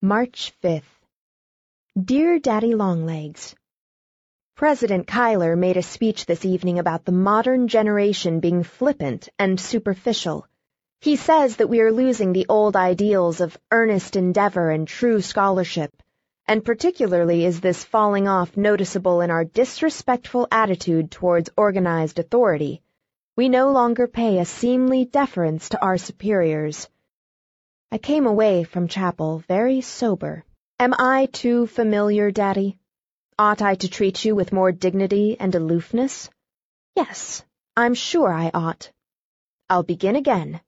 March 5th. Dear Daddy Longlegs, President Cuyler made a speech this evening about the modern generation being flippant and superficial. He says that we are losing the old ideals of earnest endeavor and true scholarship, and particularly is this falling off noticeable in our disrespectful attitude towards organized authority. We no longer pay a seemly deference to our superiors. I came away from chapel very sober. Am I too familiar, Daddy? Ought I to treat you with more dignity and aloofness? Yes, I'm sure I ought. I'll begin again.